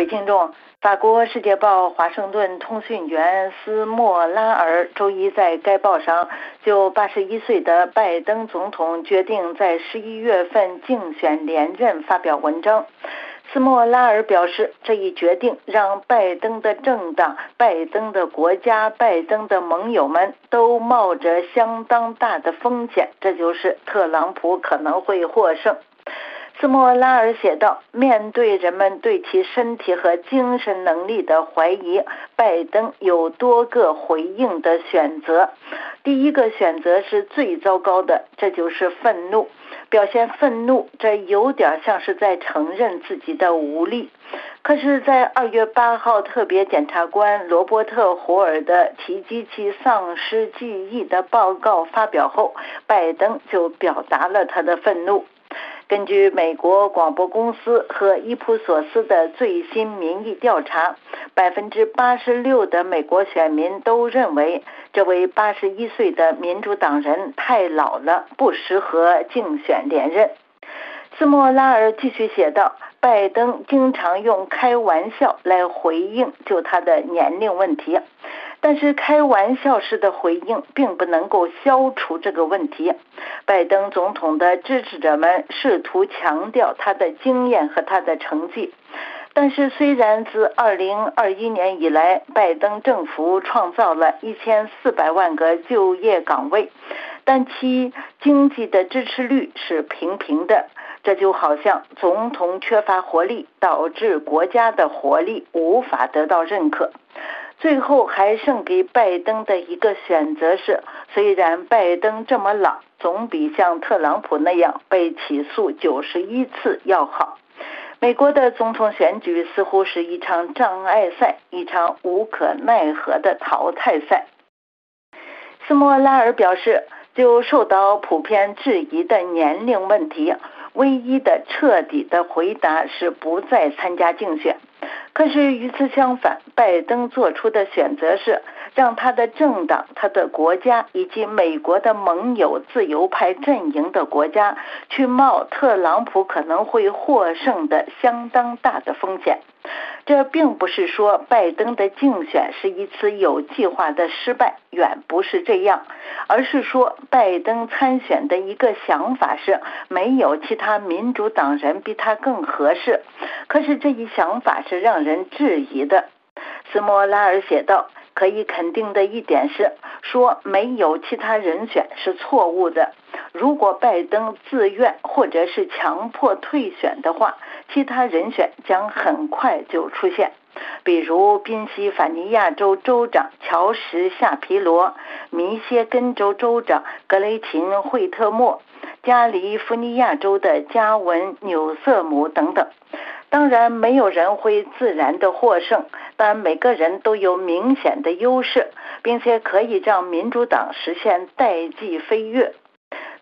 位听众，法国《世界报》华盛顿通讯员斯莫拉尔周一在该报上就81岁的拜登总统决定在11月份竞选连任发表文章。斯莫拉尔表示，这一决定让拜登的政党、拜登的国家、拜登的盟友们都冒着相当大的风险，这就是特朗普可能会获胜。斯莫拉尔写道：“面对人们对其身体和精神能力的怀疑，拜登有多个回应的选择。第一个选择是最糟糕的，这就是愤怒。表现愤怒，这有点像是在承认自己的无力。可是，在二月八号，特别检察官罗伯特·胡尔的提及其丧失记忆的报告发表后，拜登就表达了他的愤怒。”根据美国广播公司和伊普索斯的最新民意调查，百分之八十六的美国选民都认为这位八十一岁的民主党人太老了，不适合竞选连任。斯莫拉尔继续写道：“拜登经常用开玩笑来回应就他的年龄问题。”但是开玩笑式的回应并不能够消除这个问题。拜登总统的支持者们试图强调他的经验和他的成绩，但是虽然自2021年以来，拜登政府创造了一千四百万个就业岗位，但其经济的支持率是平平的。这就好像总统缺乏活力，导致国家的活力无法得到认可。最后还剩给拜登的一个选择是：虽然拜登这么老，总比像特朗普那样被起诉九十一次要好。美国的总统选举似乎是一场障碍赛，一场无可奈何的淘汰赛。斯莫拉尔表示，就受到普遍质疑的年龄问题，唯一的彻底的回答是不再参加竞选。但是与此相反，拜登做出的选择是让他的政党、他的国家以及美国的盟友自由派阵营的国家去冒特朗普可能会获胜的相当大的风险。这并不是说拜登的竞选是一次有计划的失败，远不是这样，而是说拜登参选的一个想法是没有其他民主党人比他更合适。可是这一想法是让人质疑的。斯莫拉尔写道：“可以肯定的一点是，说没有其他人选是错误的。如果拜登自愿或者是强迫退选的话。”其他人选将很快就出现，比如宾夕法尼亚州州长乔什·夏皮罗、密歇根州州长格雷琴·惠特莫、加利福尼亚州的加文·纽瑟姆等等。当然，没有人会自然的获胜，但每个人都有明显的优势，并且可以让民主党实现代际飞跃。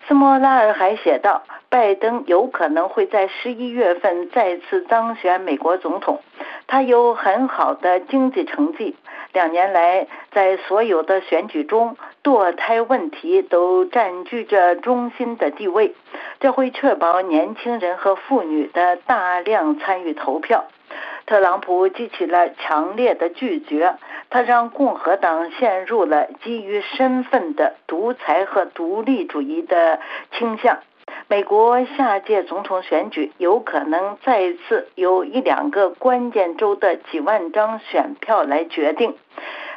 斯莫拉尔还写道。拜登有可能会在十一月份再次当选美国总统。他有很好的经济成绩，两年来在所有的选举中，堕胎问题都占据着中心的地位。这会确保年轻人和妇女的大量参与投票。特朗普激起了强烈的拒绝，他让共和党陷入了基于身份的独裁和独立主义的倾向。美国下届总统选举有可能再次由一两个关键州的几万张选票来决定。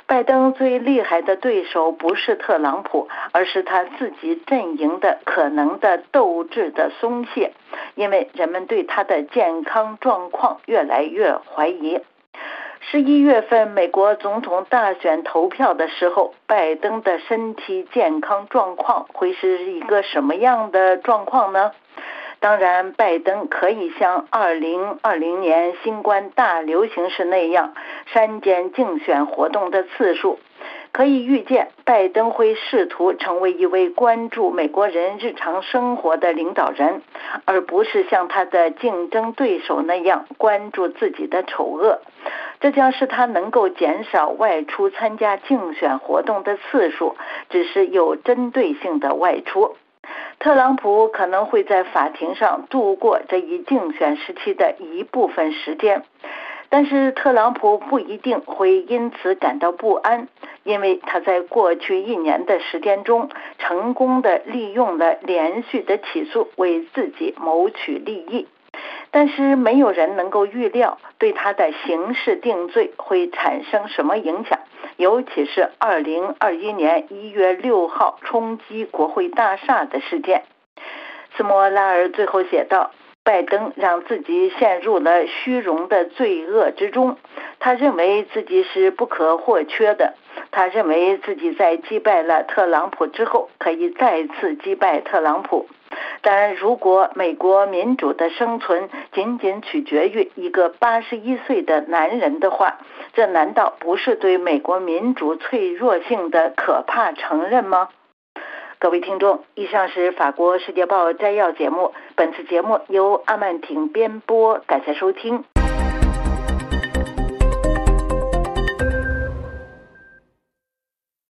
拜登最厉害的对手不是特朗普，而是他自己阵营的可能的斗志的松懈，因为人们对他的健康状况越来越怀疑。十一月份美国总统大选投票的时候，拜登的身体健康状况会是一个什么样的状况呢？当然，拜登可以像二零二零年新冠大流行时那样删减竞选活动的次数。可以预见，拜登会试图成为一位关注美国人日常生活的领导人，而不是像他的竞争对手那样关注自己的丑恶。这将使他能够减少外出参加竞选活动的次数，只是有针对性的外出。特朗普可能会在法庭上度过这一竞选时期的一部分时间。但是特朗普不一定会因此感到不安，因为他在过去一年的时间中，成功的利用了连续的起诉为自己谋取利益。但是没有人能够预料对他的刑事定罪会产生什么影响，尤其是二零二一年一月六号冲击国会大厦的事件。斯莫拉尔最后写道。拜登让自己陷入了虚荣的罪恶之中，他认为自己是不可或缺的，他认为自己在击败了特朗普之后可以再次击败特朗普。但如果美国民主的生存仅仅取决于一个八十一岁的男人的话，这难道不是对美国民主脆弱性的可怕承认吗？各位听众，以上是法国《世界报》摘要节目。本次节目由阿曼婷编播，感谢收听。